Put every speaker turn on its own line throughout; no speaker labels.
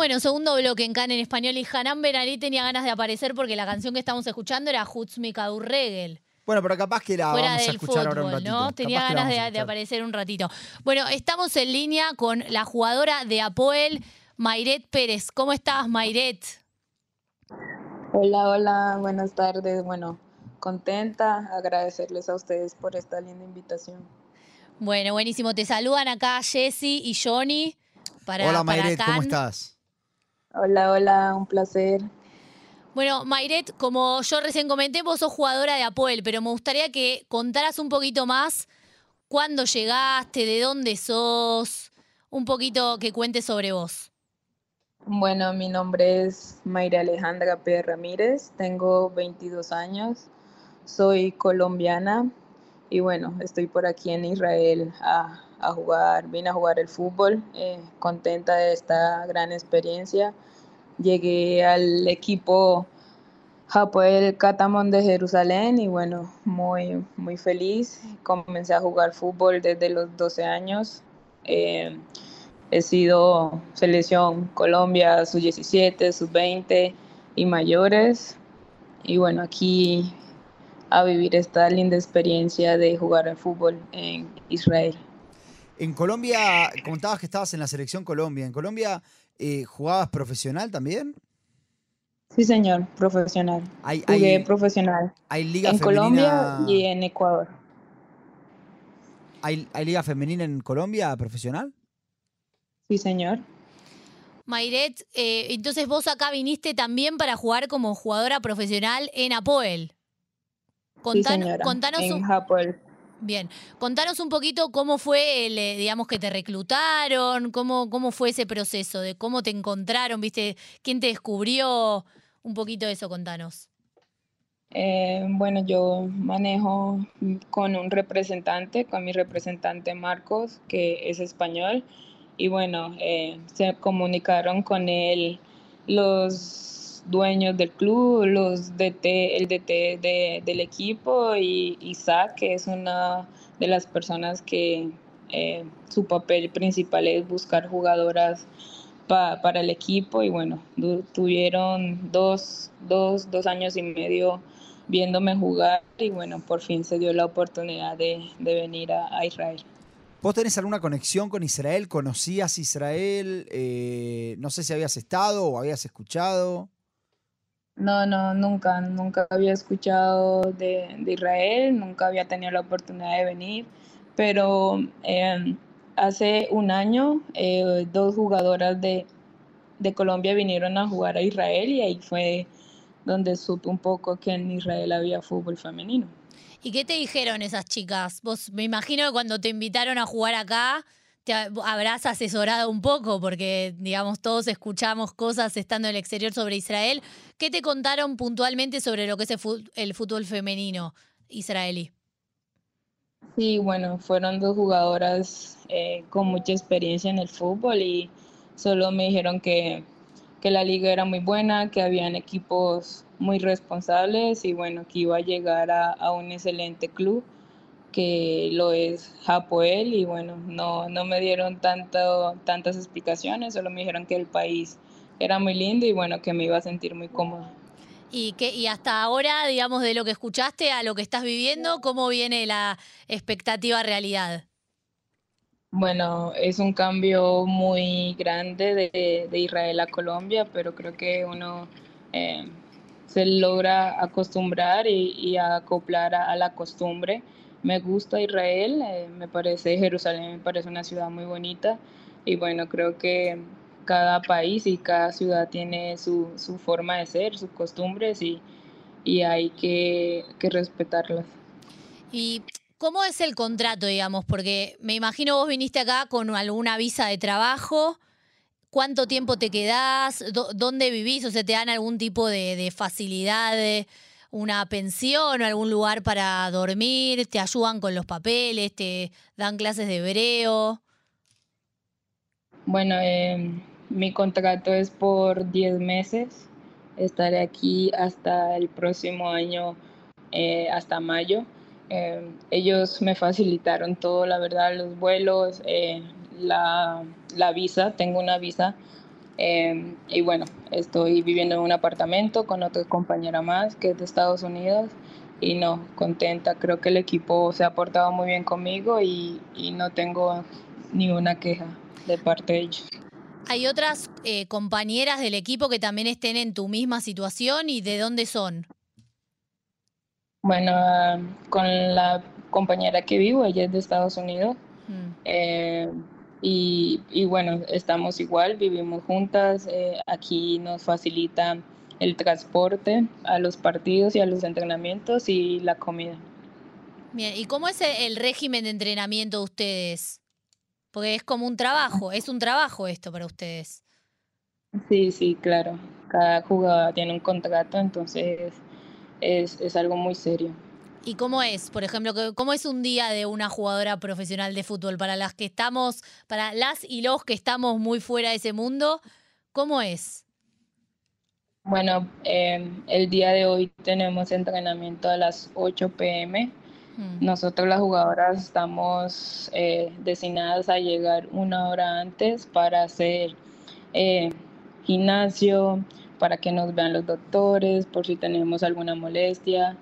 Bueno, segundo bloque en Can en español y Hanan Benalí tenía ganas de aparecer porque la canción que estamos escuchando era Hutzmi Regel.
Bueno, pero capaz que la
Fuera
vamos a escuchar ahora un ratito.
¿no? Tenía
Capaz
ganas de, aparecer un ratito. Bueno, estamos en línea con la jugadora de Apoel, Mayret Pérez. ¿Cómo estás, Mayret?
Hola, hola, buenas tardes. Bueno, contenta, agradecerles a ustedes por esta linda invitación.
Bueno, buenísimo. Te saludan acá Jessy y Johnny. Para,
Hola
para
Mayret, ¿cómo estás?
Hola, hola, un placer.
Bueno, Mayret, como yo recién comenté, vos sos jugadora de Apoel, pero me gustaría que contaras un poquito más cuándo llegaste, de dónde sos, un poquito que cuentes sobre vos.
Bueno, mi nombre es Mayra Alejandra P. Ramírez, tengo 22 años, soy colombiana y bueno, estoy por aquí en Israel a, a jugar, vine a jugar el fútbol, eh, contenta de esta gran experiencia. Llegué al equipo Hapoel Catamón de Jerusalén y bueno, muy, muy feliz. Comencé a jugar fútbol desde los 12 años. Eh, he sido selección Colombia, sus 17, sus 20 y mayores. Y bueno, aquí a vivir esta linda experiencia de jugar al fútbol en Israel.
En Colombia, contabas que estabas en la selección Colombia. ¿En Colombia eh, jugabas profesional también?
Sí, señor, profesional.
Hay,
Jugué
hay,
profesional
hay liga
en
femenina.
Colombia y en Ecuador.
¿hay, hay liga femenina en Colombia profesional?
Sí, señor.
Mayret, eh, entonces vos acá viniste también para jugar como jugadora profesional en Apoel.
Sí,
Contan-
señora.
contanos
en
un,
Hapoel.
Bien, contanos un poquito cómo fue, el, eh, digamos, que te reclutaron, cómo, cómo fue ese proceso, de cómo te encontraron, viste, quién te descubrió, un poquito de eso, contanos.
Eh, bueno, yo manejo con un representante, con mi representante Marcos, que es español, y bueno, eh, se comunicaron con él los dueños del club, los DT, el DT de- del equipo y Isaac, que es una de las personas que eh, su papel principal es buscar jugadoras pa- para el equipo y bueno, tuvieron dos, dos, dos años y medio viéndome jugar y bueno, por fin se dio la oportunidad de, de venir a, a Israel.
¿Vos tenés alguna conexión con Israel? ¿Conocías Israel? Eh, no sé si habías estado o habías escuchado.
No, no, nunca, nunca había escuchado de, de Israel, nunca había tenido la oportunidad de venir, pero eh, hace un año eh, dos jugadoras de, de Colombia vinieron a jugar a Israel y ahí fue donde supe un poco que en Israel había fútbol femenino.
¿Y qué te dijeron esas chicas? Vos me imagino que cuando te invitaron a jugar acá, te ha- habrás asesorado un poco, porque, digamos, todos escuchamos cosas estando en el exterior sobre Israel. ¿Qué te contaron puntualmente sobre lo que es el fútbol femenino israelí?
Sí, bueno, fueron dos jugadoras eh, con mucha experiencia en el fútbol y solo me dijeron que, que la liga era muy buena, que habían equipos muy responsables y bueno, que iba a llegar a, a un excelente club que lo es Hapoel y bueno, no, no me dieron tanto, tantas explicaciones, solo me dijeron que el país era muy lindo y bueno, que me iba a sentir muy cómoda.
Y, que, y hasta ahora, digamos, de lo que escuchaste a lo que estás viviendo, ¿cómo viene la expectativa realidad?
Bueno, es un cambio muy grande de, de Israel a Colombia, pero creo que uno eh, se logra acostumbrar y, y acoplar a, a la costumbre. Me gusta Israel, eh, me parece Jerusalén, me parece una ciudad muy bonita y bueno, creo que cada país y cada ciudad tiene su, su forma de ser, sus costumbres y, y hay que, que respetarlas.
¿Y cómo es el contrato, digamos? Porque me imagino vos viniste acá con alguna visa de trabajo. ¿Cuánto tiempo te quedás? ¿Dó- ¿Dónde vivís? O sea, ¿te dan algún tipo de, de facilidad, de una pensión o algún lugar para dormir? ¿Te ayudan con los papeles? ¿Te dan clases de hebreo?
Bueno, eh, mi contrato es por 10 meses. Estaré aquí hasta el próximo año, eh, hasta mayo. Eh, ellos me facilitaron todo, la verdad, los vuelos, eh, la, la visa. Tengo una visa Em, y bueno, estoy viviendo en un apartamento con otra compañera más que es de Estados Unidos y no, contenta. Creo que el equipo se ha portado muy bien conmigo y, y no tengo ni una queja de parte de ellos.
¿Hay otras eh, compañeras del equipo que también estén en tu misma situación y de dónde son?
Bueno, con la compañera que vivo, ella es de Estados Unidos. Mm. Eh, y, y, bueno, estamos igual, vivimos juntas. Eh, aquí nos facilita el transporte a los partidos y a los entrenamientos y la comida.
Bien, ¿y cómo es el régimen de entrenamiento de ustedes? Porque es como un trabajo, es un trabajo esto para ustedes.
Sí, sí, claro. Cada jugador tiene un contrato, entonces es, es algo muy serio.
¿Y cómo es, por ejemplo, cómo es un día de una jugadora profesional de fútbol para las que estamos, para las y los que estamos muy fuera de ese mundo? ¿Cómo es?
Bueno, em, el día de hoy tenemos entrenamiento a las 8 pm. Mm. Nosotros las jugadoras estamos eh, designadas a llegar una hora antes para hacer eh, gimnasio, para que nos vean los doctores, por si tenemos alguna molestia.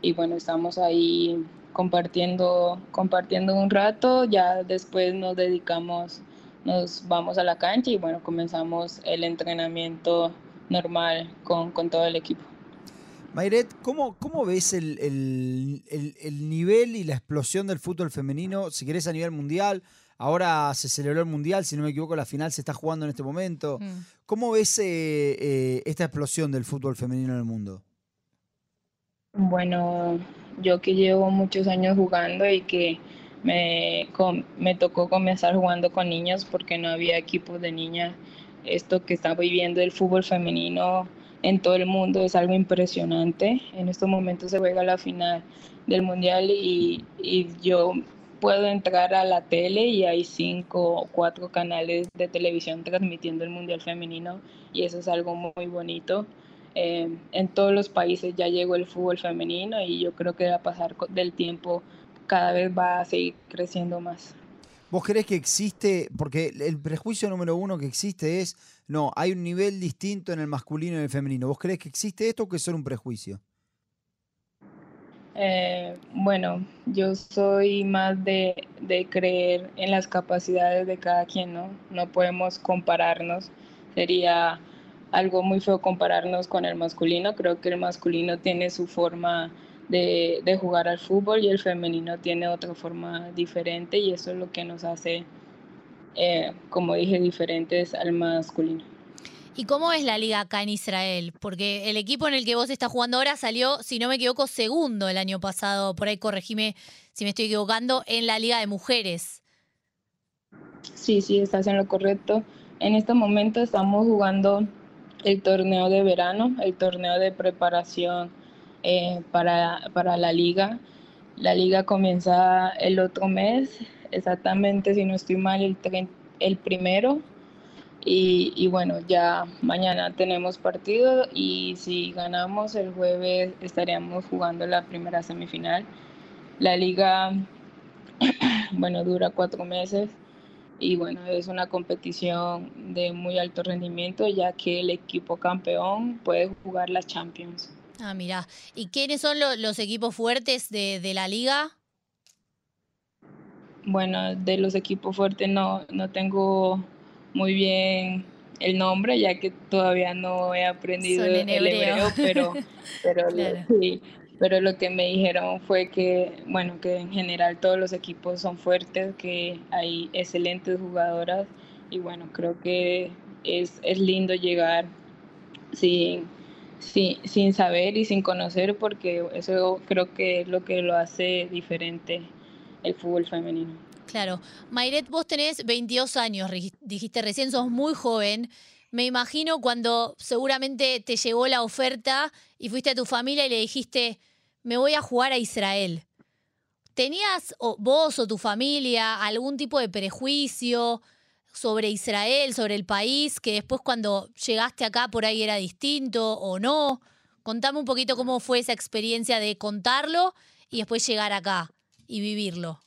Y bueno, estamos ahí compartiendo, compartiendo un rato, ya después nos dedicamos, nos vamos a la cancha y bueno, comenzamos el entrenamiento normal con, con todo el equipo.
Mayret, ¿cómo, cómo ves el, nivel y la explosión del fútbol femenino, si querés a nivel mundial? Ahora se celebró el mundial, si no me equivoco, la final se está jugando en este momento. Mm. ¿Cómo ves eh, eh, esta explosión del fútbol femenino en el mundo?
Bueno, yo que llevo muchos años jugando y que me, me tocó comenzar jugando con niños porque no había equipos de niñas, esto que está viviendo el fútbol femenino en todo el mundo es algo impresionante. En estos momentos se juega la final del mundial y, yo puedo entrar a la tele y hay cinco o cuatro canales de televisión transmitiendo el mundial femenino y eso es algo muy bonito. Eh, en todos los países ya llegó el fútbol femenino y yo creo que a pasar del tiempo cada vez va a seguir creciendo más.
¿Vos crees que existe, porque el prejuicio número uno que existe es, no, hay un nivel distinto en el masculino y en el femenino. ¿Vos crees que existe esto o que es solo un prejuicio?
Eh, bueno, yo soy más de, creer en las capacidades de cada quien, ¿no? No podemos compararnos. Sería algo muy feo compararnos con el masculino. Creo que el masculino tiene su forma de, jugar al fútbol y el femenino tiene otra forma diferente y eso es lo que nos hace, eh, como dije, diferentes al masculino.
¿Y cómo es la liga acá en Israel? Porque el equipo en el que vos estás jugando ahora salió, si no me equivoco, segundo el año pasado, por ahí corregime si me estoy equivocando, en la liga de mujeres.
Sí, sí, estás en lo correcto. En este momento estamos jugando el torneo de verano, el torneo de preparación eh, para, para la liga. La liga comienza el otro mes, exactamente, si no estoy mal, el, el primero. Y, y, bueno, ya mañana tenemos partido y si ganamos el jueves estaríamos jugando la primera semifinal. La liga, bueno, dura cuatro meses y bueno, es una competición de muy alto rendimiento ya que el equipo campeón puede jugar la Champions.
Ah, mira. ¿Y quiénes son los equipos fuertes de, la liga?
Bueno, de los equipos fuertes no, no tengo muy bien el nombre, ya que todavía no he aprendido el hebreo, pero, pero, pero lo que me dijeron fue que, bueno, que en general todos los equipos son fuertes, que hay excelentes jugadoras y bueno, creo que es, es lindo llegar sin sí, sin saber y sin conocer, porque eso creo que es lo que lo hace diferente el fútbol femenino.
Claro. Mayret, vos tenés 22 años, dijiste recién, sos muy joven. Me imagino cuando seguramente te llegó la oferta y fuiste a tu familia y le dijiste, me voy a jugar a Israel. ¿Tenías vos o tu familia algún tipo de prejuicio? sobre Israel, sobre el país, que después cuando llegaste acá por ahí era distinto o no. Contame un poquito cómo fue esa experiencia de contarlo y después llegar acá y vivirlo.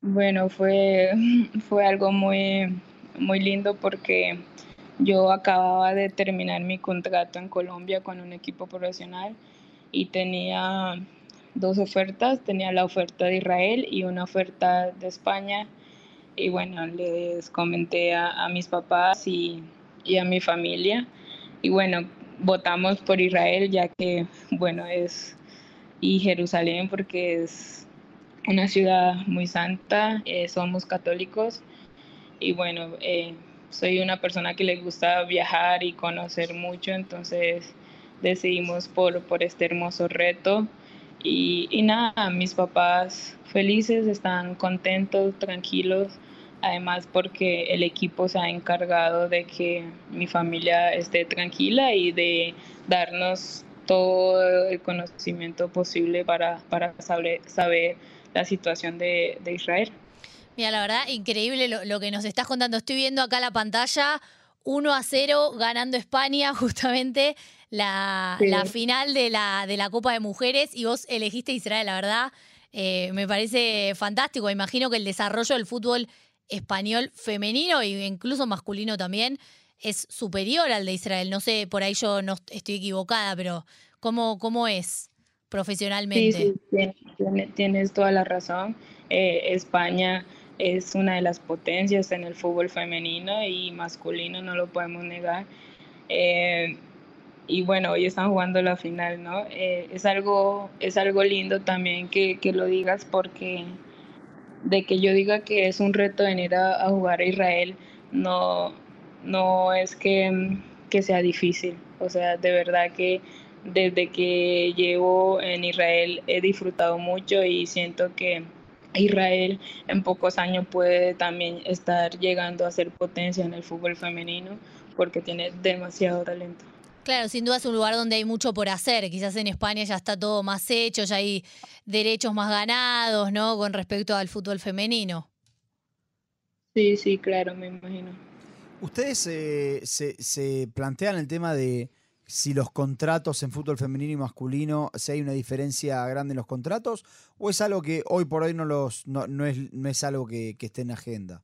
Bueno, fue, fue algo muy, muy lindo porque yo acababa de terminar mi contrato en Colombia con un equipo profesional y tenía dos ofertas, tenía la oferta de Israel y una oferta de España. Y bueno, les comenté a, mis papás y, y, a mi familia. Y bueno, votamos por Israel ya que, bueno, es, y Jerusalén porque es una ciudad muy santa, eh, somos católicos. Y bueno, eh, soy una persona que le gusta viajar y conocer mucho, entonces decidimos por, por este hermoso reto. Y, y, nada, mis papás felices, están contentos, tranquilos, además porque el equipo se ha encargado de que mi familia esté tranquila y de darnos todo el conocimiento posible para, para saber, saber la situación de, de Israel.
Mira, la verdad, increíble lo, que nos estás contando. Estoy viendo acá la pantalla 1 a 0 ganando España, justamente la, final de la, de la Copa de Mujeres, y vos elegiste Israel, la verdad. Eh, me parece fantástico. Imagino que el desarrollo del fútbol español femenino e incluso masculino también es superior al de Israel. No sé, por ahí yo no estoy equivocada, pero ¿cómo, cómo es profesionalmente?
Sí, sí, tienes, toda la razón. Eh, España es una de las potencias en el fútbol femenino y masculino, no lo podemos negar. Eh, y bueno, hoy están jugando la final, ¿no? Eh, es, algo, es algo lindo también que, que, lo digas porque de que yo diga que es un reto venir a, jugar a Israel, no, no es que, que sea difícil. O sea, de verdad que desde que llevo en Israel he disfrutado mucho y siento que Israel en pocos años puede también estar llegando a ser potencia en el fútbol femenino porque tiene demasiado talento.
Claro, sin duda es un lugar donde hay mucho por hacer. Quizás en España ya está todo más hecho, ya hay derechos más ganados, ¿no? Con respecto al fútbol femenino.
Sí, sí, claro, me imagino.
¿Ustedes eh, se, se plantean el tema de si los contratos en fútbol femenino y masculino, si hay una diferencia grande en los contratos, o es algo que hoy por hoy no, los, no, es, no es algo que, que esté en agenda?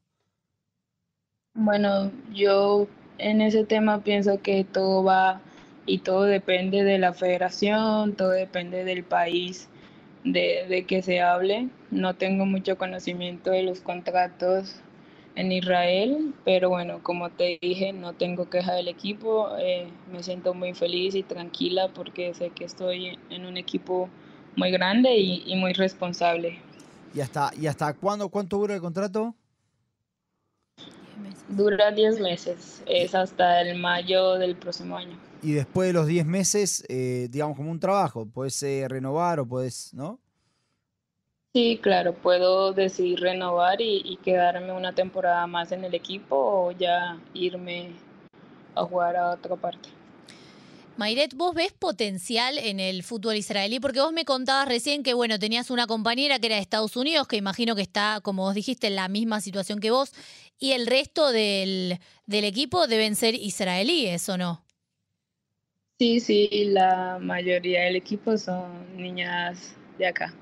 Bueno, yo en ese tema pienso que todo va y todo depende de la federación, todo depende del país de, de que se hable. No tengo mucho conocimiento de los contratos en Israel, pero bueno, como te dije, no tengo queja del equipo, eh, me siento muy feliz y tranquila porque sé que estoy en un equipo muy grande y, muy responsable.
¿Y hasta, y hasta cuándo, cuánto dura el contrato?
Dura 10 meses, es hasta el mayo del próximo año.
Y después de los 10 meses, eh, digamos como un trabajo, puedes eh, renovar o puedes, ¿no?
Sí, claro, puedo decidir renovar y, quedarme una temporada más en el equipo o ya irme a jugar a otra parte.
Mayret, ¿vos ves potencial en el fútbol israelí? Porque vos me contabas recién que, bueno, tenías una compañera que era de Estados Unidos, que imagino que está, como vos dijiste, en la misma situación que vos, y el resto del, del equipo deben ser israelíes, ¿o no?
Sí, sí, la mayoría del equipo son niñas de acá.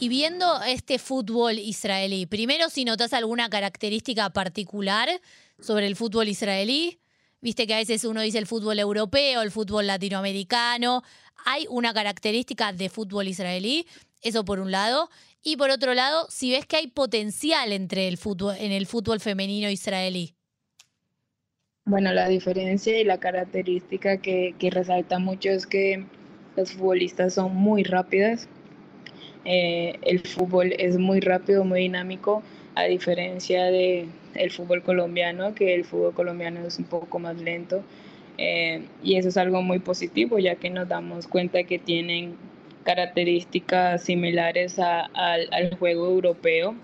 Y viendo este fútbol israelí, primero si notas alguna característica particular sobre el fútbol israelí, viste que a veces uno dice el fútbol europeo, el fútbol latinoamericano, hay una característica de fútbol israelí, eso por un lado, y por otro lado, si ves que hay potencial entre el fútbol, en el fútbol femenino israelí.
Bueno, la diferencia y la característica que, resalta mucho es que las futbolistas son muy rápidas, eh, el fútbol es muy rápido, muy dinámico, a diferencia de el fútbol colombiano, que el fútbol colombiano es un poco más lento. Eh, y eso es algo muy positivo, ya que nos damos cuenta que tienen características similares al juego europeo.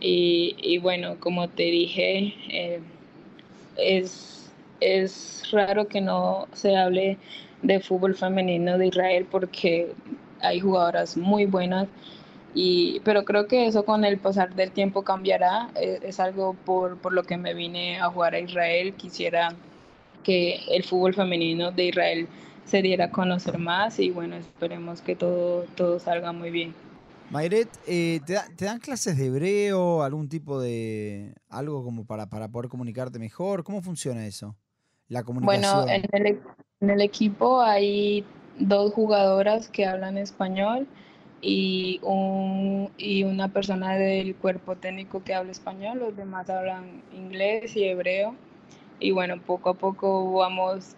Y, bueno, como te dije, eh, es, es raro que no se hable de fútbol femenino de Israel porque hay jugadoras muy buenas, y, pero creo que eso con el pasar del tiempo cambiará. Es, es, algo por, por lo que me vine a jugar a Israel. Quisiera que el fútbol femenino de Israel se diera a conocer más y bueno, esperemos que todo, todo salga muy bien.
Mayret, eh, ¿te, ¿te, dan clases de hebreo, algún tipo de algo como para, para poder comunicarte mejor? ¿Cómo funciona eso? la comunicación.
Bueno, en el, en el equipo hay dos jugadoras que hablan español y, un, y una persona del cuerpo técnico que habla español, los demás hablan inglés y hebreo. Y bueno, poco a poco vamos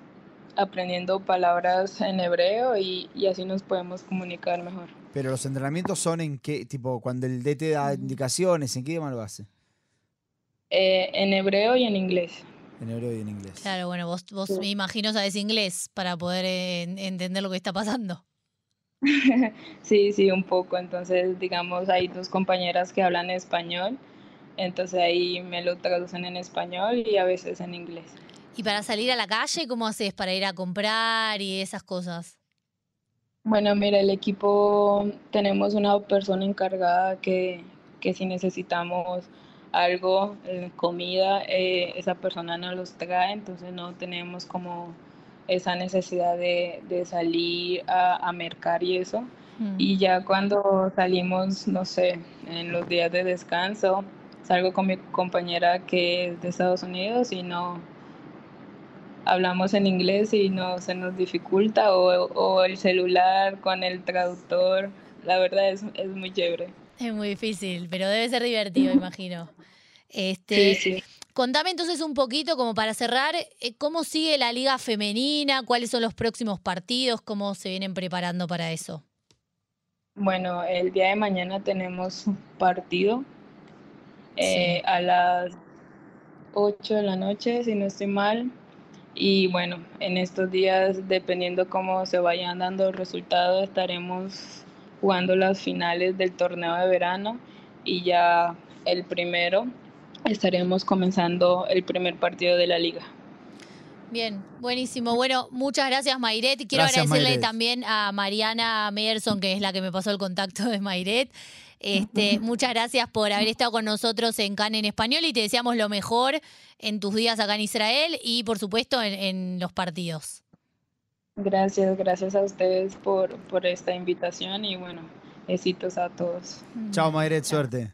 aprendiendo palabras en hebreo y, y así nos podemos comunicar mejor.
Pero los entrenamientos son en qué, tipo, cuando el DT da indicaciones, ¿en qué idioma lo hace?
Eh, en hebreo y en inglés.
En hebreo y en inglés.
Claro, bueno, vos, vos me imagino sabes inglés para poder eh, entender lo que está pasando.
sí, sí, un poco. Entonces, digamos, hay dos compañeras que hablan español, entonces ahí me lo traducen en español y a veces en inglés.
¿Y para salir a la calle, cómo haces para ir a comprar y esas cosas?
Bueno, mira, el equipo tenemos una persona encargada que, que si necesitamos algo, eh, comida, eh, esa persona nos los trae, entonces no tenemos como esa necesidad de, de salir a, a, mercar y eso. Mm. Y ya cuando salimos, no sé, en los días de descanso, salgo con mi compañera que es de Estados Unidos y no hablamos en inglés y no se nos dificulta o, o el celular con el traductor. La verdad es, es muy chévere.
Es muy difícil, pero debe ser divertido, imagino. Este, sí, sí. Contame entonces un poquito, como para cerrar, eh, cómo sigue la liga femenina, cuáles son los próximos partidos, cómo se vienen preparando para eso.
Bueno, el día de mañana tenemos un partido eh, sí. a las 8 de la noche, si no estoy mal. Y bueno, en estos días, dependiendo cómo se vayan dando los resultados, estaremos jugando las finales del torneo de verano y ya el primero estaremos comenzando el primer partido de la liga.
Bien, buenísimo. Bueno, muchas gracias Mayret. Y quiero gracias, agradecerle Mayret. también a Mariana Meyerson, que es la que me pasó el contacto de Mayret. Este, muchas gracias por haber estado con nosotros en CAN en español y te deseamos lo mejor en tus días acá en Israel y por supuesto en, en los partidos.
Gracias, gracias a ustedes por, por esta invitación y bueno, éxitos a todos.
Chao Mayret, suerte.